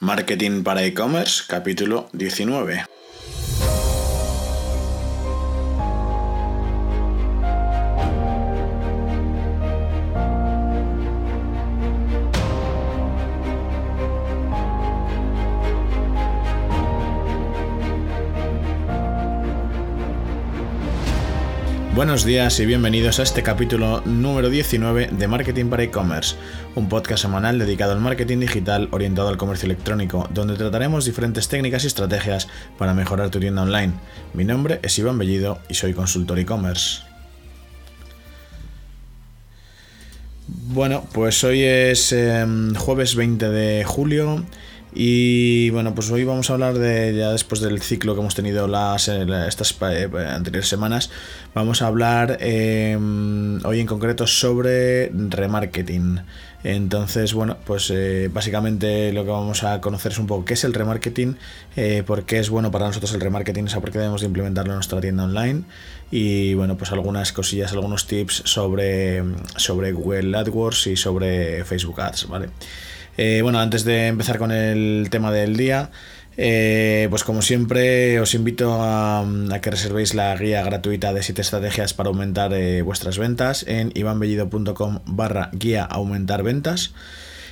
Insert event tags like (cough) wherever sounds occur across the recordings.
Marketing para e-commerce, capítulo 19. Buenos días y bienvenidos a este capítulo número 19 de Marketing para e-commerce, un podcast semanal dedicado al marketing digital orientado al comercio electrónico, donde trataremos diferentes técnicas y estrategias para mejorar tu tienda online. Mi nombre es Iván Bellido y soy consultor e-commerce. Bueno, pues hoy es em, jueves 20 de julio y bueno, pues hoy vamos a hablar de, ya después del ciclo que hemos tenido las, eh, estas eh, anteriores semanas, vamos a hablar em, hoy en concreto sobre remarketing. Entonces, bueno, pues eh, básicamente lo que vamos a conocer es un poco qué es el remarketing, por qué es bueno para nosotros el remarketing, o sea, por qué debemos de implementarlo en nuestra tienda online y bueno, pues algunas cosillas, algunos tips sobre, sobre Google AdWords y sobre Facebook Ads, ¿vale? Eh, bueno, antes de empezar con el tema del día, eh, pues como siempre os invito a, que reservéis la guía gratuita de 7 estrategias para aumentar eh, vuestras ventas en ivanbellido.com barra guía aumentar ventas.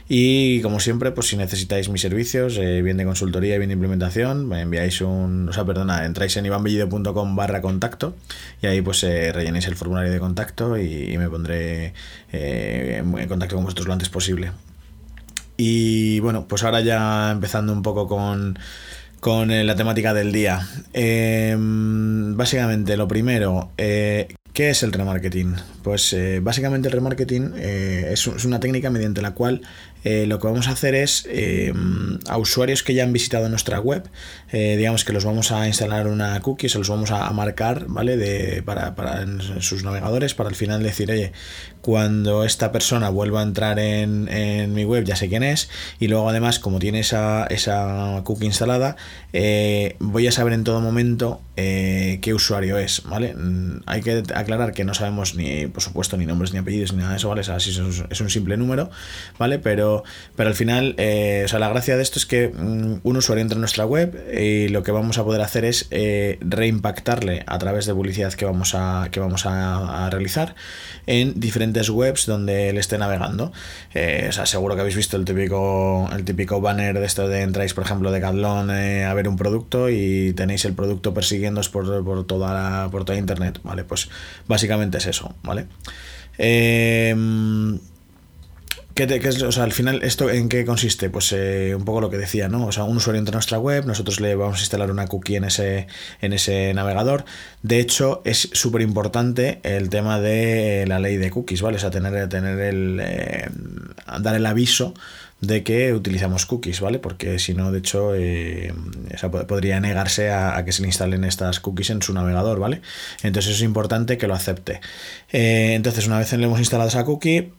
Y como siempre, pues si necesitáis mis servicios, bien de consultoría, bien de implementación, me enviáis un, o sea, perdona, entráis en ivanbellido.com barra contacto y ahí pues rellenéis el formulario de contacto y, me pondré en contacto con vosotros lo antes posible. Y bueno, pues ahora ya empezando un poco con, eh, la temática del día. Em, básicamente, lo primero, eh, ¿qué es el remarketing? Pues eh, básicamente el remarketing es, una técnica mediante la cual eh, lo que vamos a hacer es eh, a usuarios que ya han visitado nuestra web, eh, digamos que los vamos a instalar una cookie, se los vamos a, marcar, ¿vale? De, para, para sus navegadores, para al final decir, oye, cuando esta persona vuelva a entrar en, en mi web ya sé quién es, y luego además, como tiene esa, esa cookie instalada, voy a saber en todo momento qué usuario es, ¿vale? Mm, hay que aclarar que no sabemos ni, por supuesto, ni nombres ni apellidos ni nada de eso, ¿vale? así es un simple número, ¿vale? Pero pero, al final, eh, o sea, la gracia de esto es que mm, un usuario entra en nuestra web y lo que vamos a poder hacer es eh, reimpactarle a través de publicidad que vamos a, que vamos a, realizar en diferentes webs donde él esté navegando. Eh, o sea, seguro que habéis visto el típico, el típico banner de esto de entráis, por ejemplo, de Cadlón a ver un producto y tenéis el producto persiguiéndoos por, por, toda por toda internet, ¿vale? Pues básicamente es eso, ¿vale? Eh, ¿Qué, es, o sea, al final, ¿esto en qué consiste? Pues eh, un poco lo que decía, ¿no? O sea, un usuario entra a nuestra web, nosotros le vamos a instalar una cookie en ese, en ese navegador. De hecho, es súper importante el tema de la ley de cookies, ¿vale? O sea, tener, tener el, eh, dar el aviso de que utilizamos cookies, ¿vale? Porque si no, de hecho, eh, podría negarse a, que se le instalen estas cookies en su navegador, ¿vale? Entonces es importante que lo acepte. entonces, una vez le hemos instalado esa cookie,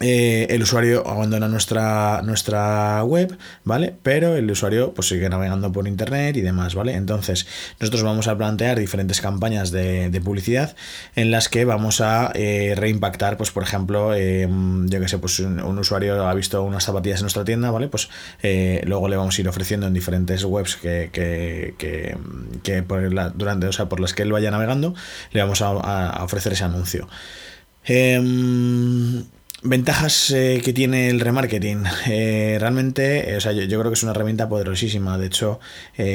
eh, el usuario abandona nuestra, nuestra web, ¿vale? Pero el usuario pues sigue navegando por internet y demás, ¿vale? Entonces, nosotros vamos a plantear diferentes campañas de, publicidad en las que vamos a eh, reimpactar, pues por ejemplo, em, yo que sé, pues un, usuario ha visto unas zapatillas en nuestra tienda, ¿vale? Pues eh, luego le vamos a ir ofreciendo en diferentes webs que, que, que, por la, durante, o sea, por las que él vaya navegando, le vamos a, ofrecer ese anuncio. Eh, Ventajas eh, que tiene el remarketing. (laughs) Eh, realmente, eh, o sea, yo, creo que es una herramienta poderosísima. De hecho,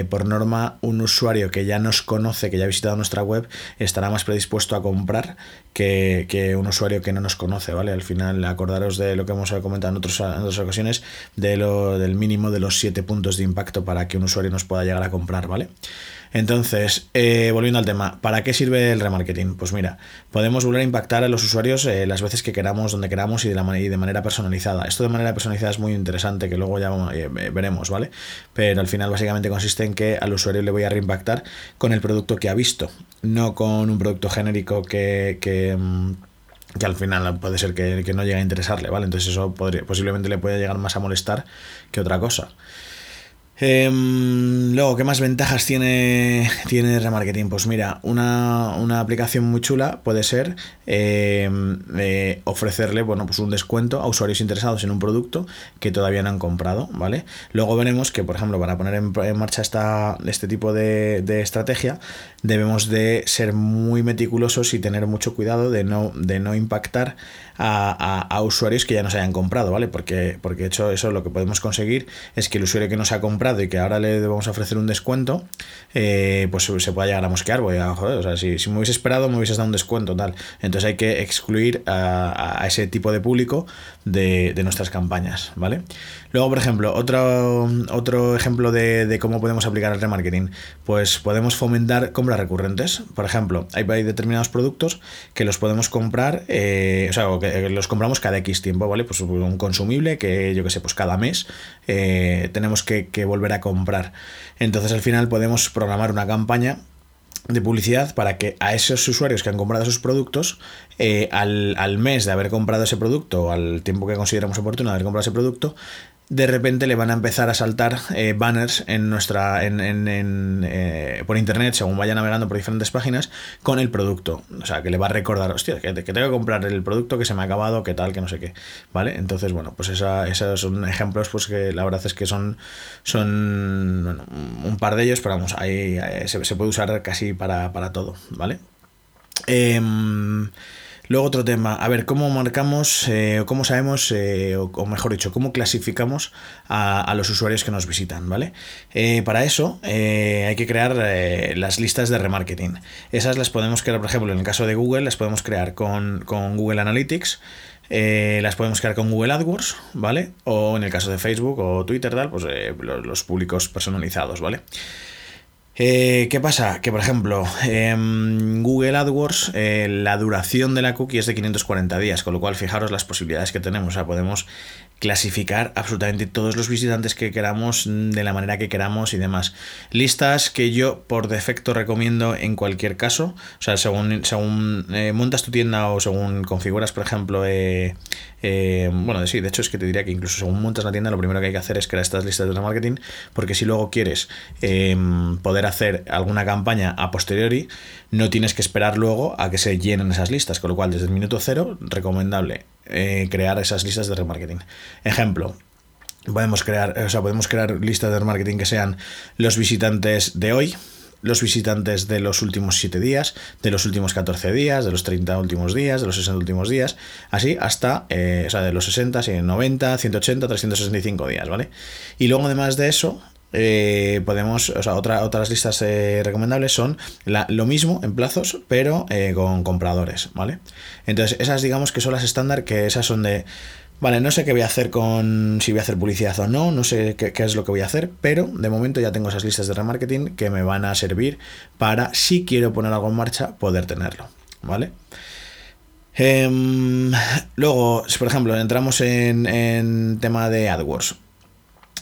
por norma, un usuario que ya nos conoce, que ya ha visitado nuestra web, estará más predispuesto a comprar que, un usuario que no nos conoce, ¿vale? Al final, acordaros de lo que hemos comentado en otras ocasiones, de lo, del mínimo de los 7 puntos de impacto para que un usuario nos pueda llegar a comprar, ¿vale? Entonces, eh, volviendo al tema, ¿para qué sirve el remarketing? Pues mira, podemos volver a impactar a los usuarios eh, las veces que queramos, donde queramos y de, la de manera personalizada. Esto de manera personalizada es muy interesante, que luego ya eh, veremos, ¿vale? Pero al final básicamente consiste en que al usuario le voy a reimpactar con el producto que ha visto, no con un producto genérico que... que mm, al final puede ser que, no llegue a interesarle, ¿vale? Entonces eso posiblemente le puede llegar más a molestar que otra cosa. Em, luego, ¿qué más ventajas tiene, tiene remarketing? Pues mira, una, aplicación muy chula puede ser em, eh, ofrecerle bueno, pues un descuento a usuarios interesados en un producto que todavía no han comprado, ¿vale? Luego veremos que, por ejemplo, para poner en, marcha esta, este tipo de, estrategia, debemos de ser muy meticulosos y tener mucho cuidado de no, de no impactar a, usuarios que ya nos hayan comprado, ¿vale? Porque, porque de hecho eso lo que podemos conseguir es que el usuario que nos ha comprado y que ahora le debemos ofrecer un descuento, eh, pues se pueda llegar a mosquear, a joder, o sea, si, me hubiese esperado me hubieses dado un descuento, tal. Entonces hay que excluir a, ese tipo de público de, nuestras campañas, ¿vale? Luego, por ejemplo, otro, otro ejemplo de, cómo podemos aplicar el remarketing, pues podemos fomentar compras recurrentes. Por ejemplo, hay, determinados productos que los podemos comprar, eh, o sea, que los compramos cada X tiempo, ¿vale? Pues un consumible que yo que sé, pues cada mes eh, tenemos que, volver a comprar. Entonces al final podemos programar una campaña de publicidad para que a esos usuarios que han comprado esos productos, eh, al, al, mes de haber comprado ese producto, o al tiempo que consideramos oportuno de haber comprado ese producto, de repente le van a empezar a saltar eh, banners en nuestra en, en, eh, por internet según vaya navegando por diferentes páginas con el producto. O sea que le va a recordar hostia que, tengo que comprar el producto que se me ha acabado que tal que no sé qué vale entonces bueno pues esa, esos son ejemplos pues que la verdad es que son son un par de ellos pero vamos ahí, eh, se, puede usar casi para, para todo vale eh, Luego otro tema, a ver, ¿cómo marcamos, eh, cómo sabemos, eh, o, mejor dicho, cómo clasificamos a, los usuarios que nos visitan, ¿vale? Eh, para eso hay que crear las listas de remarketing. Esas las podemos crear, por ejemplo, en el caso de Google, las podemos crear con, Google Analytics. las podemos crear con Google AdWords, ¿vale? O en el caso de Facebook o Twitter, tal, pues los, los, públicos personalizados, ¿vale? Eh, ¿Qué pasa? Que por ejemplo, en Google AdWords eh, la duración de la cookie es de 540 días, con lo cual fijaros las posibilidades que tenemos. O sea, podemos clasificar absolutamente todos los visitantes que queramos de la manera que queramos y demás. Listas que yo por defecto recomiendo en cualquier caso. O sea, según, según eh, montas tu tienda o según configuras, por ejemplo, eh, eh, bueno, sí, de hecho es que te diría que incluso según montas la tienda, lo primero que hay que hacer es crear estas listas de remarketing, porque si luego quieres poder hacer alguna campaña a posteriori, no tienes que esperar luego a que se llenen esas listas, con lo cual desde el minuto cero, recomendable eh, crear esas listas de remarketing. Ejemplo, podemos crear, o sea, podemos crear listas de remarketing que sean los visitantes de hoy, los visitantes de los últimos 7 días, de los últimos 14 días, de los 30 últimos días, de los 60 últimos días, así hasta, eh, o sea, de los 60, 90, 180, 365 días, ¿vale? Y luego además de eso, eh, podemos, o sea, otra, otras listas eh, recomendables son lo mismo en plazos, pero eh, con compradores, ¿vale? Entonces, esas digamos que son las estándar, que esas son de, vale, no sé qué voy a hacer con, si voy a hacer publicidad o no, no sé qué, es lo que voy a hacer, pero de momento ya tengo esas listas de remarketing que me van a servir para, si quiero poner algo en marcha, poder tenerlo, ¿vale? Em, luego, por ejemplo, entramos en, en tema de AdWords.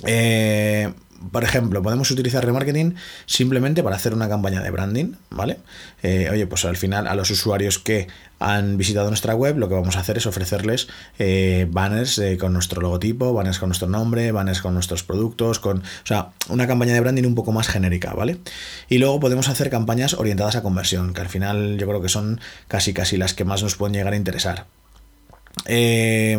Eh, por ejemplo, podemos utilizar remarketing simplemente para hacer una campaña de branding, ¿vale? Eh, oye, pues al final a los usuarios que han visitado nuestra web, lo que vamos a hacer es ofrecerles eh, banners eh, con nuestro logotipo, banners con nuestro nombre, banners con nuestros productos, con, o sea, una campaña de branding un poco más genérica, ¿vale? Y luego podemos hacer campañas orientadas a conversión, que al final yo creo que son casi casi las que más nos pueden llegar a interesar. Eh,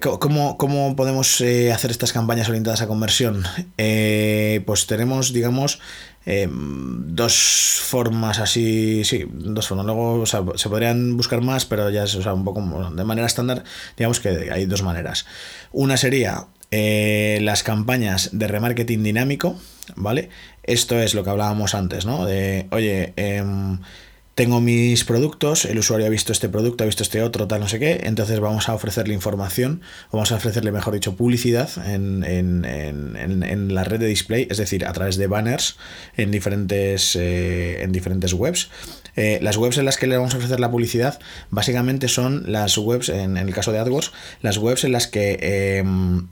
cómo, ¿Cómo podemos eh, hacer estas campañas orientadas a conversión? Eh, pues tenemos, digamos, eh, dos formas así, sí, dos formas. Luego se podrían buscar más, pero ya es un poco de manera estándar, digamos que hay dos maneras. Una sería las campañas de remarketing dinámico, ¿vale? Esto es lo que hablábamos antes, ¿no? De, oye, em, tengo mis productos, el usuario ha visto este producto, ha visto este otro, tal, no sé qué, entonces vamos a ofrecerle información, vamos a ofrecerle, mejor dicho, publicidad en, la red de display, es decir, a través de banners en diferentes, eh, en diferentes webs. Eh, las webs en las que le vamos a ofrecer la publicidad básicamente son las webs, en, el caso de AdWords, las webs en las que... Em,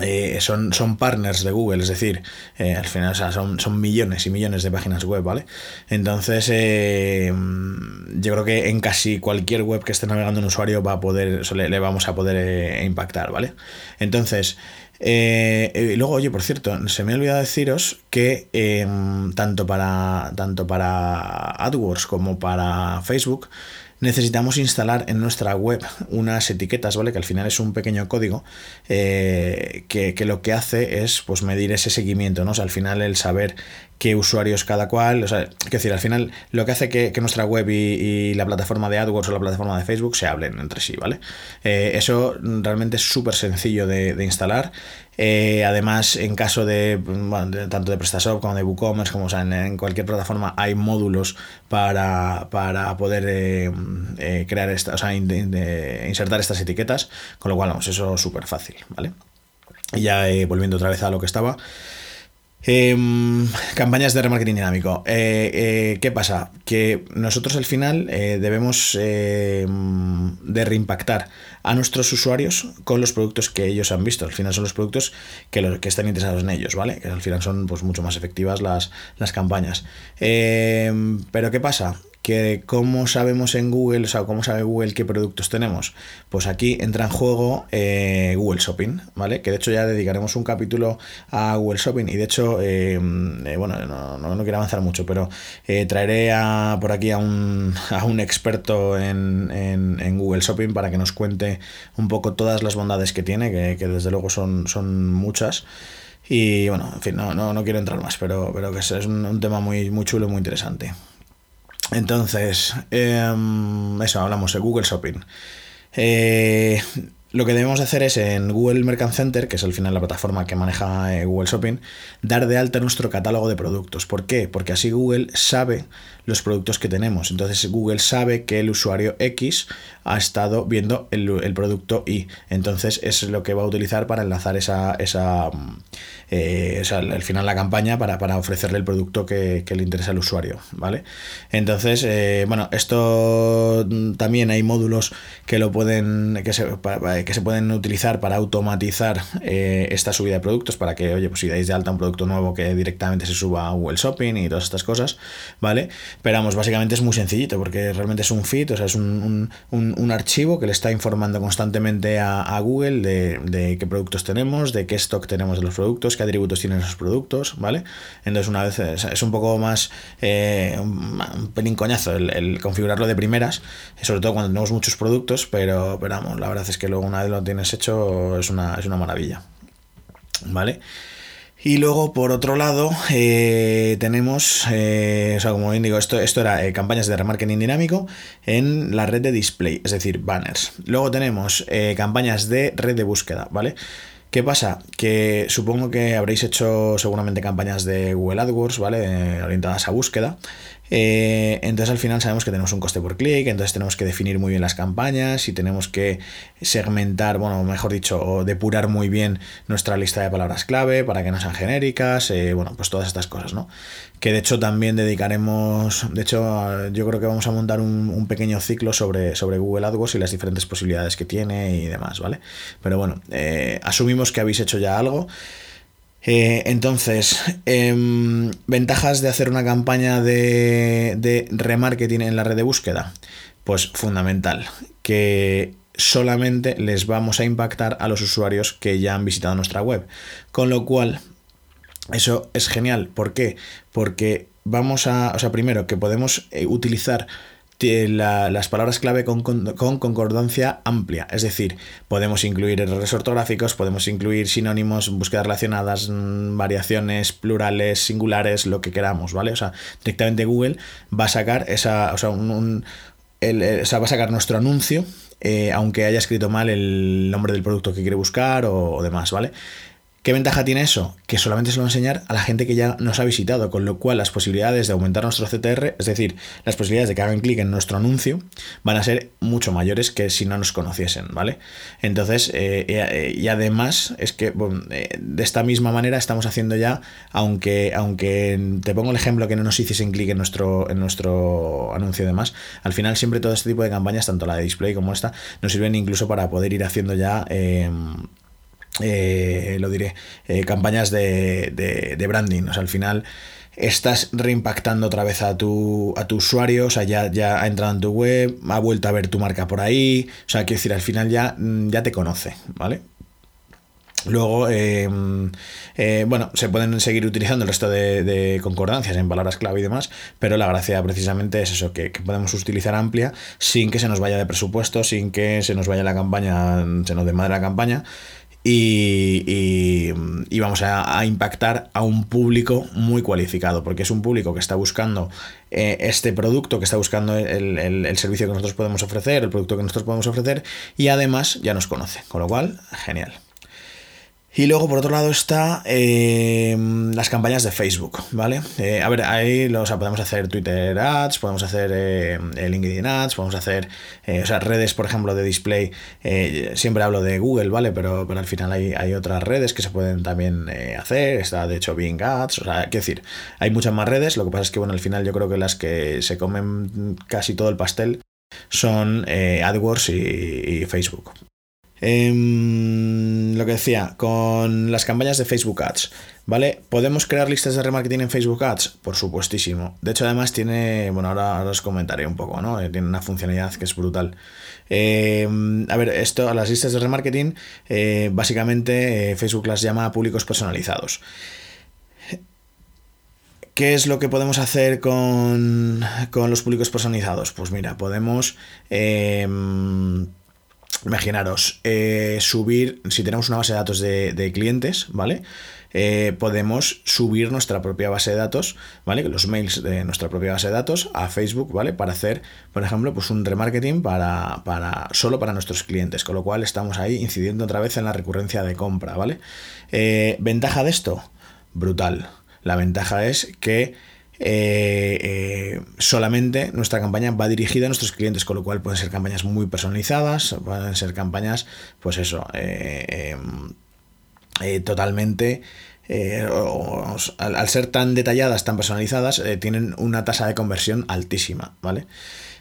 eh, son, son partners de Google, es decir, eh, al final son, son, millones y millones de páginas web, ¿vale? Entonces, eh, yo creo que en casi cualquier web que esté navegando un usuario va a poder, le, le vamos a poder impactar, ¿vale? Entonces, y luego, oye, por cierto, se me ha olvidado deciros que em, tanto, para, tanto para AdWords como para Facebook, necesitamos instalar en nuestra web unas etiquetas, ¿vale? Que al final es un pequeño código eh, que, lo que hace es pues medir ese seguimiento, ¿no? Al final el saber qué usuarios cada cual, o sea, es decir, al final lo que hace que, nuestra web y, la plataforma de AdWords o la plataforma de Facebook se hablen entre sí, ¿vale? Eh, eso realmente es súper sencillo de, instalar. Eh, además, en caso de, tanto de PrestaShop como de WooCommerce, como en, cualquier plataforma hay módulos para, poder eh, crear esta, o sea, insertar estas etiquetas, con lo cual, vamos, eso es súper fácil, ¿vale? Y ya volviendo otra vez a lo que estaba. Em, campañas de remarketing dinámico. Eh, eh, ¿Qué pasa? Que nosotros al final eh, debemos em, de reimpactar a nuestros usuarios con los productos que ellos han visto. Al final son los productos que, los, que están interesados en ellos, ¿vale? Que al final son pues, mucho más efectivas las, las campañas. Em, pero ¿qué pasa? Que cómo sabemos en Google, o sea, cómo sabe Google qué productos tenemos. Pues aquí entra en juego eh, Google Shopping, ¿vale? Que de hecho ya dedicaremos un capítulo a Google Shopping y de hecho, eh, eh, bueno, no, quiero avanzar mucho, pero traeré a, por aquí a un, (laughs) a un experto en, en, Google Shopping para que nos cuente un poco todas las bondades que tiene, que, desde luego son, son muchas. Y bueno, en fin, no, no, quiero entrar más, pero, pero que es, un, tema muy, muy chulo y muy interesante. Entonces, em, eso, hablamos de Google Shopping. Eh, lo que debemos hacer es en Google Merchant Center, que es al final la plataforma que maneja eh, Google Shopping, dar de alta nuestro catálogo de productos. ¿Por qué? Porque así Google sabe los productos que tenemos. Entonces Google sabe que el usuario X ha estado viendo el, producto Y. Entonces es lo que va a utilizar para enlazar esa, esa, eh, al final la campaña para, ofrecerle el producto que, le interesa al usuario. ¿Vale? Entonces, eh, bueno, esto también hay módulos que lo pueden. que se, que se pueden utilizar para automatizar eh, esta subida de productos. Para que, oye, pues si dais de alta un producto nuevo que directamente se suba a Google Shopping y todas estas cosas. ¿Vale? Pero vamos, básicamente es muy sencillito porque realmente es un feed, o sea, es un, archivo que le está informando constantemente a, Google de, qué productos tenemos, de qué stock tenemos de los productos, qué atributos tienen esos productos, ¿vale? Entonces, una vez es un poco más eh, un, pelín coñazo el, configurarlo de primeras, sobre todo cuando tenemos muchos productos, pero, pero vamos, la verdad es que luego una vez lo tienes hecho es una, es una maravilla, ¿vale? Y luego, por otro lado, eh, tenemos, eh, o sea, como bien digo, esto, esto era eh, campañas de remarketing dinámico en la red de display, es decir, banners. Luego tenemos campañas de red de búsqueda, ¿vale? ¿Qué pasa? Que supongo que habréis hecho seguramente campañas de Google AdWords, ¿vale? orientadas a búsqueda. Eh, entonces al final sabemos que tenemos un coste por clic, entonces tenemos que definir muy bien las campañas y tenemos que segmentar, bueno, mejor dicho, o depurar muy bien nuestra lista de palabras clave para que no sean genéricas, eh, bueno, pues todas estas cosas, ¿no? Que de hecho también dedicaremos, de hecho yo creo que vamos a montar un, pequeño ciclo sobre, sobre Google AdWords y las diferentes posibilidades que tiene y demás, ¿vale? Pero bueno, eh, asumimos que habéis hecho ya algo. Eh, entonces, em, ventajas de hacer una campaña de, de remarketing en la red de búsqueda. Pues fundamental, que solamente les vamos a impactar a los usuarios que ya han visitado nuestra web. Con lo cual, eso es genial. ¿Por qué? Porque vamos a, o sea, primero que podemos eh, las palabras clave con, concordancia amplia. Es decir, podemos incluir errores ortográficos, podemos incluir sinónimos, búsquedas relacionadas, mm, variaciones, plurales, singulares, lo que queramos, ¿vale? O sea, directamente Google va a sacar esa. O sea, un, va a sacar nuestro anuncio, eh, aunque haya escrito mal el nombre del producto que quiere buscar o, o demás, ¿vale? ¿Qué ventaja tiene eso? Que solamente se lo va a enseñar a la gente que ya nos ha visitado, con lo cual las posibilidades de aumentar nuestro CTR, es decir, las posibilidades de que hagan clic en nuestro anuncio, van a ser mucho mayores que si no nos conociesen, ¿vale? Entonces, eh, eh, y además es que eh, de esta misma manera estamos haciendo ya, aunque, aunque te pongo el ejemplo que no nos hiciesen clic en nuestro, en nuestro anuncio y demás, al final siempre todo este tipo de campañas, tanto la de display como esta, nos sirven incluso para poder ir haciendo ya lo diré, eh, campañas de, branding. O sea, al final estás reimpactando otra vez a tu, a tu usuario, o sea, ya, ya ha entrado en tu web, ha vuelto a ver tu marca por ahí, o sea, quiero decir, al final ya, mm, ya te conoce, ¿vale? Luego, em, eh, bueno, se pueden seguir utilizando el resto de, concordancias en palabras clave y demás, pero la gracia precisamente es eso, que, podemos utilizar amplia sin que se nos vaya de presupuesto, sin que se nos vaya la campaña, se nos desmadre la campaña. Y, vamos a, impactar a un público muy cualificado, porque es un público que está buscando eh, este producto, que está buscando el, el, servicio que nosotros podemos ofrecer, el producto que nosotros podemos ofrecer, y además ya nos conoce, con lo cual, genial. Y luego, por otro lado, está eh, las campañas de Facebook, ¿vale? Eh, a ver, ahí lo, podemos hacer Twitter Ads, podemos hacer eh, LinkedIn Ads, podemos hacer, o sea, redes, por ejemplo, de display. siempre hablo de Google, ¿vale? Pero, pero al final hay, hay otras redes que se pueden también hacer. Está, de hecho, Bing Ads, o sea, quiero decir, hay muchas más redes. Lo que pasa es que, bueno, al final yo creo que las que se comen casi todo el pastel son AdWords y Facebook. Em, lo que decía, con las campañas de Facebook Ads, ¿vale? ¿Podemos crear listas de remarketing en Facebook Ads? Por supuestísimo. De hecho, además tiene, bueno, ahora, os comentaré un poco, ¿no? Eh, tiene una funcionalidad que es brutal. Em, a ver, esto, las listas de remarketing, eh, básicamente eh, Facebook las llama públicos personalizados. ¿Qué es lo que podemos hacer con, con los públicos personalizados? Pues mira, podemos em, imaginaros, eh, subir, si tenemos una base de datos de, clientes, ¿vale? Eh, podemos subir nuestra propia base de datos, ¿vale? Los mails de nuestra propia base de datos a Facebook, ¿vale? Para hacer, por ejemplo, pues un remarketing para, para solo para nuestros clientes, con lo cual estamos ahí incidiendo otra vez en la recurrencia de compra, ¿vale? Eh, ¿Ventaja de esto? Brutal. La ventaja es que eh, eh, solamente nuestra campaña va dirigida a nuestros clientes, con lo cual pueden ser campañas muy personalizadas, pueden ser campañas, pues eso, eh, totalmente... al, ser tan detalladas, tan personalizadas, tienen una tasa de conversión altísima, ¿vale?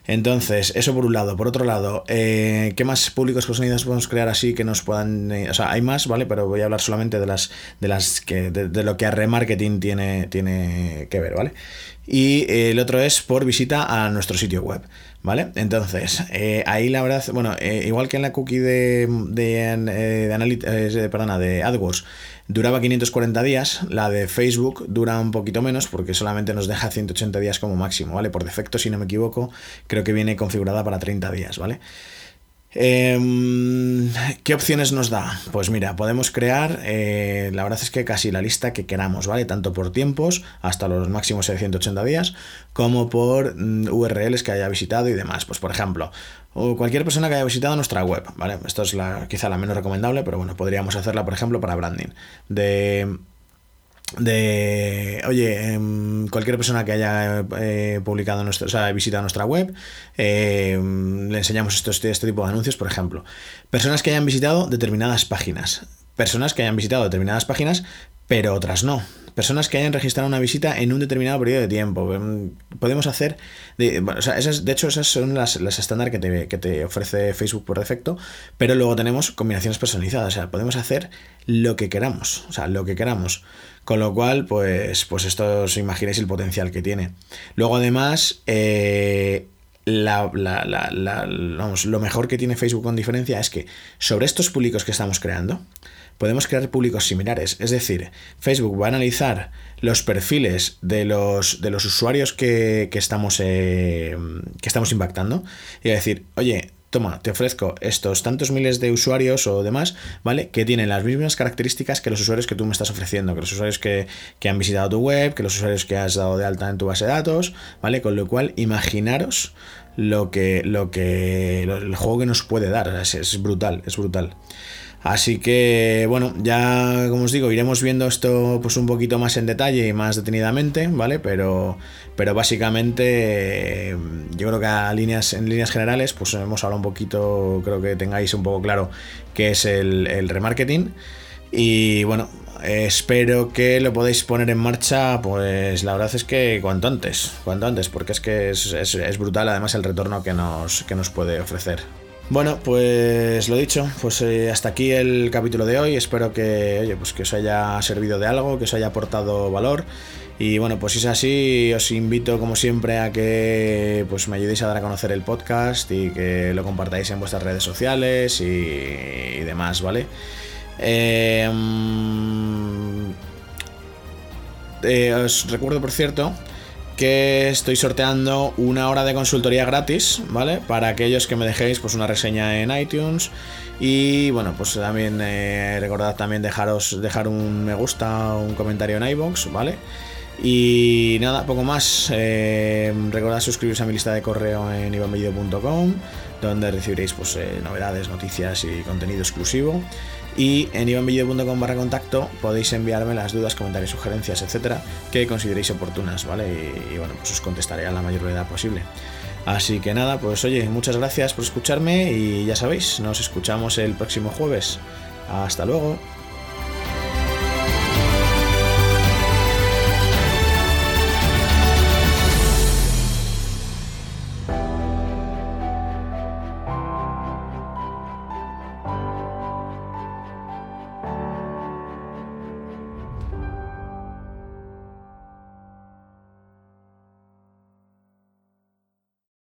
Entonces, eso por un lado. Por otro lado, eh, ¿qué más públicos personalizados podemos crear así que nos puedan. Eh, o sea, hay más, ¿vale? Pero voy a hablar solamente de las. de las que. de, lo que a remarketing tiene, tiene que ver, ¿vale? Y el otro es por visita a nuestro sitio web. ¿Vale? Entonces, eh, ahí la verdad, bueno, igual que en la cookie de, de, de, perdona, de AdWords duraba 540 días, la de Facebook dura un poquito menos porque solamente nos deja 180 días como máximo, ¿vale? Por defecto, si no me equivoco, creo que viene configurada para 30 días, ¿vale? Em, ¿Qué opciones nos da? Pues mira, podemos crear, eh, la verdad es que casi la lista que queramos, ¿vale? Tanto por tiempos, hasta los máximos de 180 días, como por mm, URLs que haya visitado y demás. Pues por ejemplo, cualquier persona que haya visitado nuestra web, ¿vale? Esto es quizá la menos recomendable, pero bueno, podríamos hacerla, por ejemplo, para branding. De de, oye, em, cualquier persona que haya eh, publicado, nuestro, o sea, visitado nuestra web, em, le enseñamos este, este tipo de anuncios, por ejemplo. Personas que hayan visitado determinadas páginas. Personas que hayan visitado determinadas páginas, pero otras no. Personas que hayan registrado una visita en un determinado periodo de tiempo. Em, podemos hacer. De, o sea, esas, de hecho, esas son las, las estándar que te, que te, ofrece Facebook por defecto. Pero luego tenemos combinaciones personalizadas. O sea, podemos hacer lo que queramos. O sea, lo que queramos. Con lo cual, pues, pues esto os imagináis el potencial que tiene. Luego, además, eh, la, vamos, lo mejor que tiene Facebook con diferencia es que sobre estos públicos que estamos creando, podemos crear públicos similares. Es decir, Facebook va a analizar los perfiles de los, de los usuarios que, estamos, eh, que estamos impactando y va a decir, oye, toma, te ofrezco estos tantos miles de usuarios o demás, ¿vale? Que tienen las mismas características que los usuarios que tú me estás ofreciendo, que los usuarios que, han visitado tu web, que los usuarios que has dado de alta en tu base de datos, ¿vale? Con lo cual, imaginaros lo que, lo que, el juego que nos puede dar, es brutal, es brutal. Así que, bueno, ya como os digo, iremos viendo esto pues un poquito más en detalle y más detenidamente, ¿vale? Pero, pero básicamente yo creo que a líneas, en líneas generales pues hemos hablado un poquito, creo que tengáis un poco claro qué es el, remarketing. Y bueno, espero que lo podáis poner en marcha, pues la verdad es que cuanto antes, cuanto antes, porque es que es, brutal además el retorno que nos, que nos puede ofrecer. Bueno, pues lo dicho, pues eh, hasta aquí el capítulo de hoy. Espero que, oye, pues que os haya servido de algo, que os haya aportado valor. Y bueno, pues si es así, os invito como siempre a que pues me ayudéis a dar a conocer el podcast y que lo compartáis en vuestras redes sociales y, demás, ¿vale? Mm, eh, os recuerdo, por cierto, que estoy sorteando una hora de consultoría gratis, ¿vale? Para aquellos que me dejéis pues una reseña en iTunes y bueno, pues también eh, recordad también dejaros dejar un me gusta, un comentario en iBox, ¿vale? Y nada, poco más. Eh, recordad suscribiros a mi lista de correo en ivanbellido.com, donde recibiréis pues, eh, novedades, noticias y contenido exclusivo. Y en ivanbellido.com barra contacto podéis enviarme las dudas, comentarios, sugerencias, etcétera, que consideréis oportunas, ¿vale? Y, y bueno, pues os contestaré a la mayor brevedad posible. Así que nada, pues oye, muchas gracias por escucharme y ya sabéis, nos escuchamos el próximo jueves. Hasta luego.